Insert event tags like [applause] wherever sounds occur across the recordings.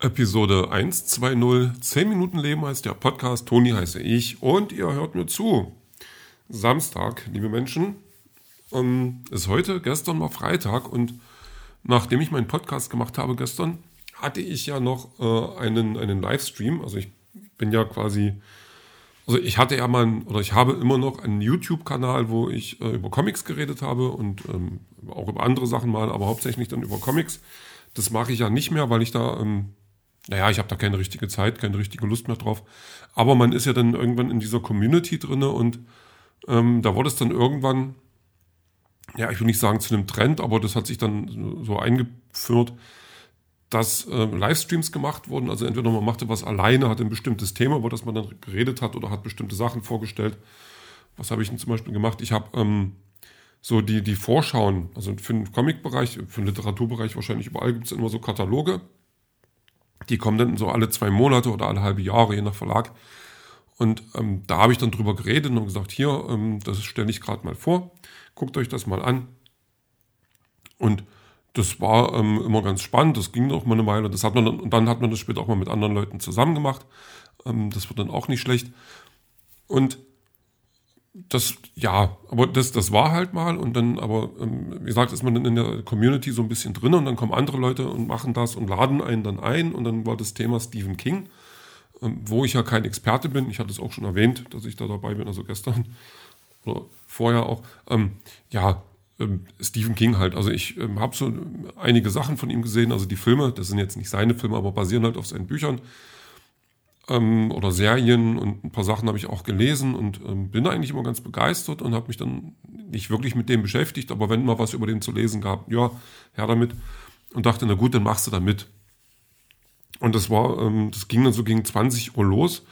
Episode 120, 10 Minuten Leben heißt der Podcast, Toni heiße ich und ihr hört mir zu. Samstag, liebe Menschen, ähm, ist heute, gestern war Freitag und nachdem ich meinen Podcast gemacht habe gestern, hatte ich ja noch äh, einen, einen Livestream, also ich bin ja quasi, also ich hatte ja mal, oder ich habe immer noch einen YouTube-Kanal, wo ich äh, über Comics geredet habe und ähm, auch über andere Sachen mal, aber hauptsächlich dann über Comics. Das mache ich ja nicht mehr, weil ich da ähm, naja, ich habe da keine richtige Zeit, keine richtige Lust mehr drauf. Aber man ist ja dann irgendwann in dieser Community drinne und ähm, da wurde es dann irgendwann, ja, ich will nicht sagen zu einem Trend, aber das hat sich dann so eingeführt, dass äh, Livestreams gemacht wurden. Also entweder man machte was alleine, hat ein bestimmtes Thema, über das man dann geredet hat oder hat bestimmte Sachen vorgestellt. Was habe ich denn zum Beispiel gemacht? Ich habe ähm, so die, die Vorschauen, also für den Comic-Bereich, für den Literaturbereich wahrscheinlich überall gibt es immer so Kataloge die kommen dann so alle zwei Monate oder alle halbe Jahre, je nach Verlag. Und ähm, da habe ich dann drüber geredet und gesagt, hier, ähm, das stelle ich gerade mal vor, guckt euch das mal an. Und das war ähm, immer ganz spannend, das ging auch mal eine Weile. Das hat man dann, und dann hat man das später auch mal mit anderen Leuten zusammen gemacht. Ähm, das wird dann auch nicht schlecht. Und das, ja, aber das, das war halt mal und dann, aber ähm, wie gesagt, ist man dann in der Community so ein bisschen drin und dann kommen andere Leute und machen das und laden einen dann ein und dann war das Thema Stephen King, ähm, wo ich ja kein Experte bin. Ich hatte es auch schon erwähnt, dass ich da dabei bin, also gestern [laughs] oder vorher auch. Ähm, ja, ähm, Stephen King halt. Also ich habe so einige Sachen von ihm gesehen, also die Filme, das sind jetzt nicht seine Filme, aber basieren halt auf seinen Büchern ähm, oder Serien und ein paar Sachen habe ich auch gelesen und ähm, bin eigentlich immer ganz begeistert und habe mich dann nicht wirklich mit dem beschäftigt, aber wenn mal was über den zu lesen gab, ja, her damit und dachte, na gut, dann machst du da mit. Und das war, ähm, das ging dann so gegen 20 Uhr los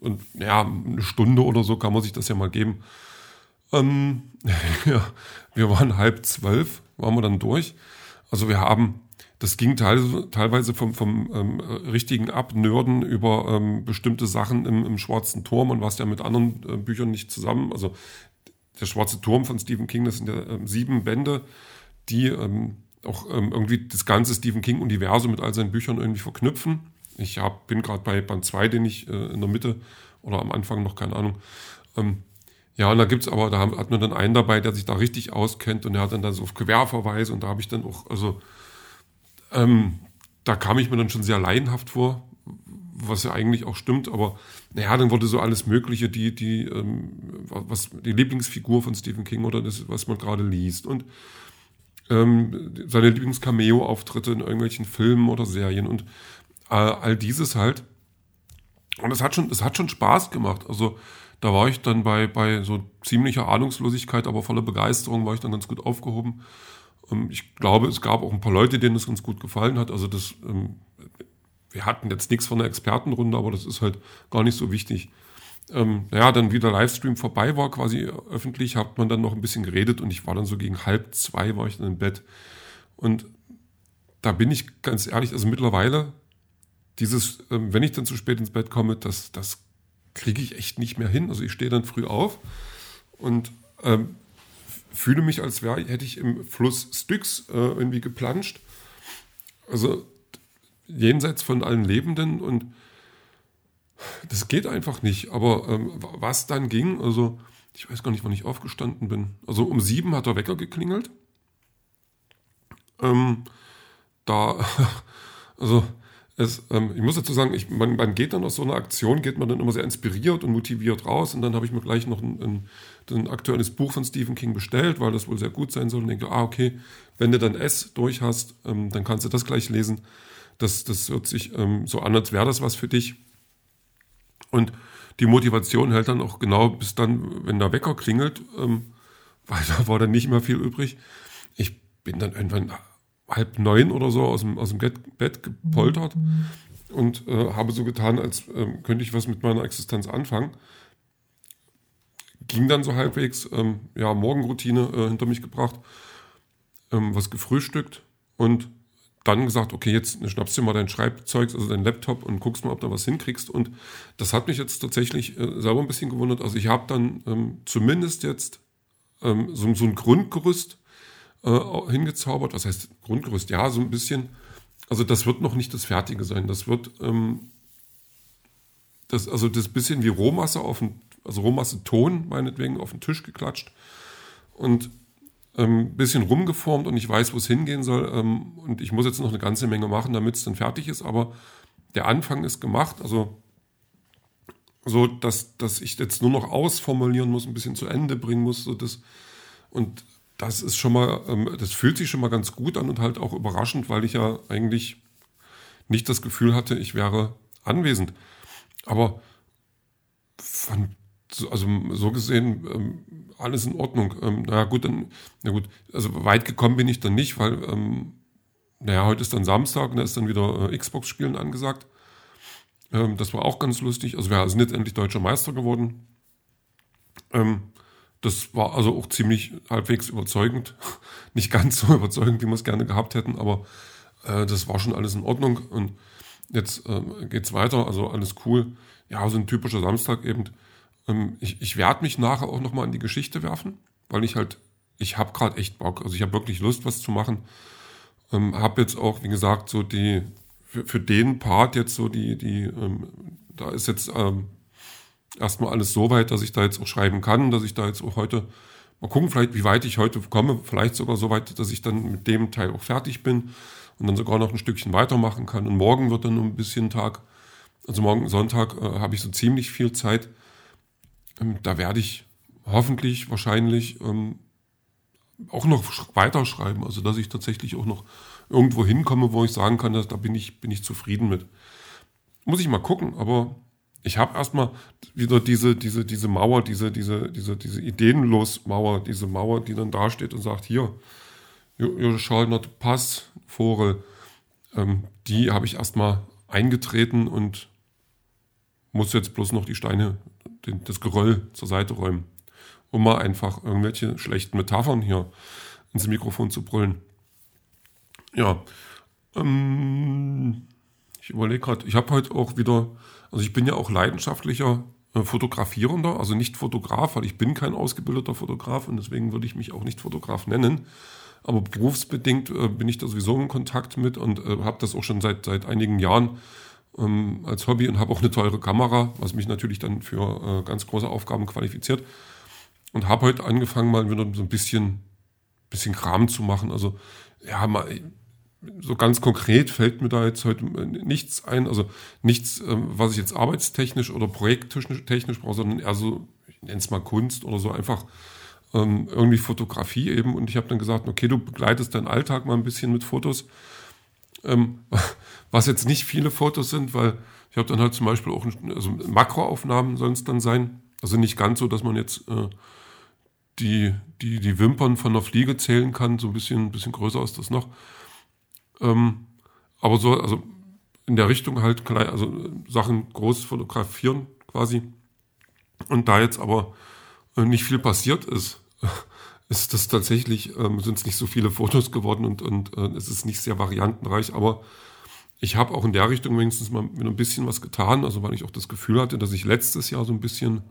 und ja, eine Stunde oder so kann man sich das ja mal geben. Ähm, [laughs] ja, wir waren halb zwölf, waren wir dann durch. Also wir haben das ging teilweise, teilweise vom, vom ähm, richtigen Abnörden über ähm, bestimmte Sachen im, im Schwarzen Turm und was ja mit anderen äh, Büchern nicht zusammen. Also der Schwarze Turm von Stephen King, das sind ja ähm, sieben Bände, die ähm, auch ähm, irgendwie das ganze Stephen King-Universum mit all seinen Büchern irgendwie verknüpfen. Ich hab, bin gerade bei Band 2, den ich äh, in der Mitte oder am Anfang noch, keine Ahnung. Ähm, ja, und da gibt's aber, da hat man dann einen dabei, der sich da richtig auskennt und der hat dann da so Querverweise und da habe ich dann auch, also ähm, da kam ich mir dann schon sehr laienhaft vor, was ja eigentlich auch stimmt, aber naja, dann wurde so alles Mögliche, die, die, ähm, was, die Lieblingsfigur von Stephen King oder das, was man gerade liest und ähm, seine Lieblings-Cameo-Auftritte in irgendwelchen Filmen oder Serien und äh, all dieses halt. Und es hat schon, es hat schon Spaß gemacht. Also da war ich dann bei, bei so ziemlicher Ahnungslosigkeit, aber voller Begeisterung war ich dann ganz gut aufgehoben. Ähm, ich glaube, es gab auch ein paar Leute, denen es ganz gut gefallen hat. Also das, ähm, wir hatten jetzt nichts von der Expertenrunde, aber das ist halt gar nicht so wichtig. Ähm, ja, dann wie der Livestream vorbei war, quasi öffentlich, hat man dann noch ein bisschen geredet und ich war dann so gegen halb zwei, war ich dann im Bett. Und da bin ich ganz ehrlich, also mittlerweile, dieses, ähm, wenn ich dann zu spät ins Bett komme, das, das kriege ich echt nicht mehr hin. Also ich stehe dann früh auf und ähm, fühle mich, als wäre, hätte ich im Fluss Styx äh, irgendwie geplanscht. Also jenseits von allen Lebenden und das geht einfach nicht. Aber ähm, was dann ging, also ich weiß gar nicht, wann ich aufgestanden bin. Also um sieben hat der Wecker geklingelt. Ähm, da, [laughs] also es, ähm, ich muss dazu sagen, ich, man, man, geht dann aus so einer Aktion, geht man dann immer sehr inspiriert und motiviert raus. Und dann habe ich mir gleich noch ein, ein, ein, aktuelles Buch von Stephen King bestellt, weil das wohl sehr gut sein soll. Und denke, ah, okay, wenn du dann S durch hast, ähm, dann kannst du das gleich lesen. Das, das hört sich ähm, so an, als wäre das was für dich. Und die Motivation hält dann auch genau bis dann, wenn der Wecker klingelt, ähm, [laughs] weil da war dann nicht mehr viel übrig. Ich bin dann irgendwann halb neun oder so aus dem, aus dem Bett gepoltert mhm. und äh, habe so getan, als äh, könnte ich was mit meiner Existenz anfangen. Ging dann so halbwegs, ähm, ja, Morgenroutine äh, hinter mich gebracht, ähm, was gefrühstückt und dann gesagt, okay, jetzt schnappst du mal dein Schreibzeug, also dein Laptop und guckst mal, ob du was hinkriegst. Und das hat mich jetzt tatsächlich äh, selber ein bisschen gewundert. Also ich habe dann ähm, zumindest jetzt ähm, so, so ein Grundgerüst äh, hingezaubert. Was heißt Grundgerüst? Ja, so ein bisschen. also das wird noch nicht das Fertige sein. Das wird ähm, das, also das bisschen wie Rohmasse auf den, also Rohmasse Ton meinetwegen auf den Tisch geklatscht und ähm, bisschen rumgeformt und ich weiß, wo es hingehen soll. Ähm, und ich muss jetzt noch eine ganze Menge machen, damit es dann fertig ist. Aber der Anfang ist gemacht. Also so, dass, dass ich jetzt nur noch ausformulieren muss, ein bisschen zu Ende bringen muss. So das, und das ist schon mal, ähm, das fühlt sich schon mal ganz gut an und halt auch überraschend, weil ich ja eigentlich nicht das Gefühl hatte, ich wäre anwesend. Aber von, also so gesehen, ähm, alles in Ordnung. Ähm, naja, gut, dann, na gut, also weit gekommen bin ich dann nicht, weil, ähm, naja, heute ist dann Samstag und da ist dann wieder äh, Xbox-Spielen angesagt. Ähm, das war auch ganz lustig. Also wir sind jetzt endlich deutscher Meister geworden. Ähm, das war also auch ziemlich halbwegs überzeugend. [laughs] Nicht ganz so überzeugend, wie wir es gerne gehabt hätten, aber äh, das war schon alles in Ordnung. Und jetzt äh, geht's weiter, also alles cool. Ja, so ein typischer Samstag eben. Ähm, ich ich werde mich nachher auch nochmal in die Geschichte werfen, weil ich halt, ich habe gerade echt Bock. Also ich habe wirklich Lust, was zu machen. Ähm, habe jetzt auch, wie gesagt, so die, für, für den Part jetzt so die, die, ähm, da ist jetzt ähm, erstmal alles so weit, dass ich da jetzt auch schreiben kann, dass ich da jetzt auch heute mal gucken, vielleicht wie weit ich heute komme, vielleicht sogar so weit, dass ich dann mit dem Teil auch fertig bin und dann sogar noch ein Stückchen weitermachen kann. Und morgen wird dann ein bisschen Tag, also morgen Sonntag äh, habe ich so ziemlich viel Zeit. Ähm, da werde ich hoffentlich, wahrscheinlich ähm, auch noch weiterschreiben, also dass ich tatsächlich auch noch irgendwo hinkomme, wo ich sagen kann, dass, da bin ich, bin ich zufrieden mit. Muss ich mal gucken, aber ich habe erstmal wieder diese, diese, diese Mauer, diese, diese, diese, diese ideenlos Mauer, diese Mauer, die dann da steht und sagt, hier, ihr not pass, Vogel, ähm, die habe ich erstmal eingetreten und muss jetzt bloß noch die Steine, den, das Geröll zur Seite räumen, um mal einfach irgendwelche schlechten Metaphern hier ins Mikrofon zu brüllen. Ja, ähm, ich überlege gerade, ich habe heute auch wieder, also ich bin ja auch leidenschaftlicher äh, Fotografierender, also nicht Fotograf, weil ich bin kein ausgebildeter Fotograf und deswegen würde ich mich auch nicht Fotograf nennen. Aber berufsbedingt äh, bin ich da sowieso in Kontakt mit und äh, habe das auch schon seit, seit einigen Jahren ähm, als Hobby und habe auch eine teure Kamera, was mich natürlich dann für äh, ganz große Aufgaben qualifiziert. Und habe heute angefangen, mal wieder so ein bisschen, bisschen Kram zu machen. Also ja, mal, so ganz konkret fällt mir da jetzt heute nichts ein, also nichts, ähm, was ich jetzt arbeitstechnisch oder projekttechnisch brauche, sondern eher so, ich nenne es mal Kunst oder so einfach ähm, irgendwie Fotografie eben. Und ich habe dann gesagt, okay, du begleitest deinen Alltag mal ein bisschen mit Fotos, ähm, [laughs] was jetzt nicht viele Fotos sind, weil ich habe dann halt zum Beispiel auch, also Makroaufnahmen sollen es dann sein, also nicht ganz so, dass man jetzt äh, die, die, die Wimpern von einer Fliege zählen kann, so ein bisschen, ein bisschen größer ist das noch. Ähm, aber so, also in der Richtung halt klein, also Sachen groß fotografieren quasi. Und da jetzt aber äh, nicht viel passiert ist, [laughs] ist das tatsächlich, ähm, sind es nicht so viele Fotos geworden und, und äh, es ist nicht sehr variantenreich, aber ich habe auch in der Richtung wenigstens mal mit ein bisschen was getan, also weil ich auch das Gefühl hatte, dass ich letztes Jahr so ein bisschen,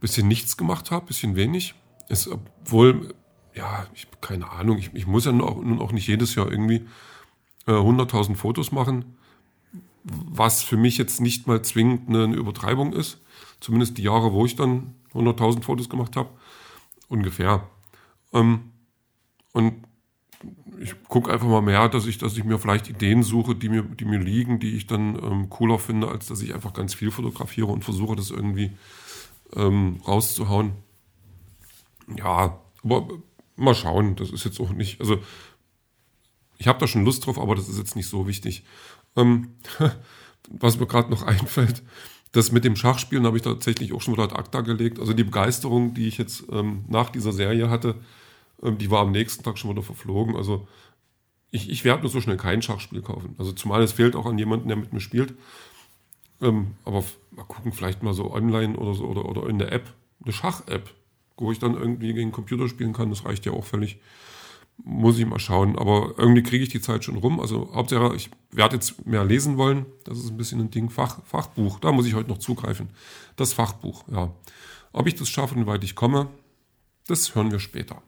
bisschen nichts gemacht habe, bisschen wenig. Es, obwohl ja, ich keine Ahnung, ich, ich muss ja nun auch, nicht jedes Jahr irgendwie äh, 100.000 Fotos machen, was für mich jetzt nicht mal zwingend eine, eine Übertreibung ist. Zumindest die Jahre, wo ich dann 100.000 Fotos gemacht habe, ungefähr. Ähm, und ich gucke einfach mal mehr, dass ich, dass ich mir vielleicht Ideen suche, die mir, die mir liegen, die ich dann ähm, cooler finde, als dass ich einfach ganz viel fotografiere und versuche, das irgendwie ähm, rauszuhauen. Ja, aber mal schauen. Das ist jetzt auch nicht, also ich habe da schon Lust drauf, aber das ist jetzt nicht so wichtig. Ähm, [laughs] was mir gerade noch [laughs] einfällt, das mit dem Schachspielen habe ich tatsächlich auch schon wieder ad acta gelegt. Also die Begeisterung, die ich jetzt ähm, nach dieser Serie hatte, ähm, die war am nächsten Tag schon wieder verflogen. Also ich, ich werde nur so schnell kein Schachspiel kaufen. Also zumal es fehlt auch an jemanden, der mit mir spielt. Ähm, aber mal gucken, vielleicht mal so online oder so oder, oder in der App, eine Schach-App wo ich dann irgendwie gegen Computer spielen kann, das reicht ja auch völlig. Muss ich mal schauen. Aber irgendwie kriege ich die Zeit schon rum. Also Hauptsache, ich werde jetzt mehr lesen wollen. Das ist ein bisschen ein Ding. Fach, Fachbuch, da muss ich heute noch zugreifen. Das Fachbuch, ja. Ob ich das schaffe und weit ich komme, das hören wir später.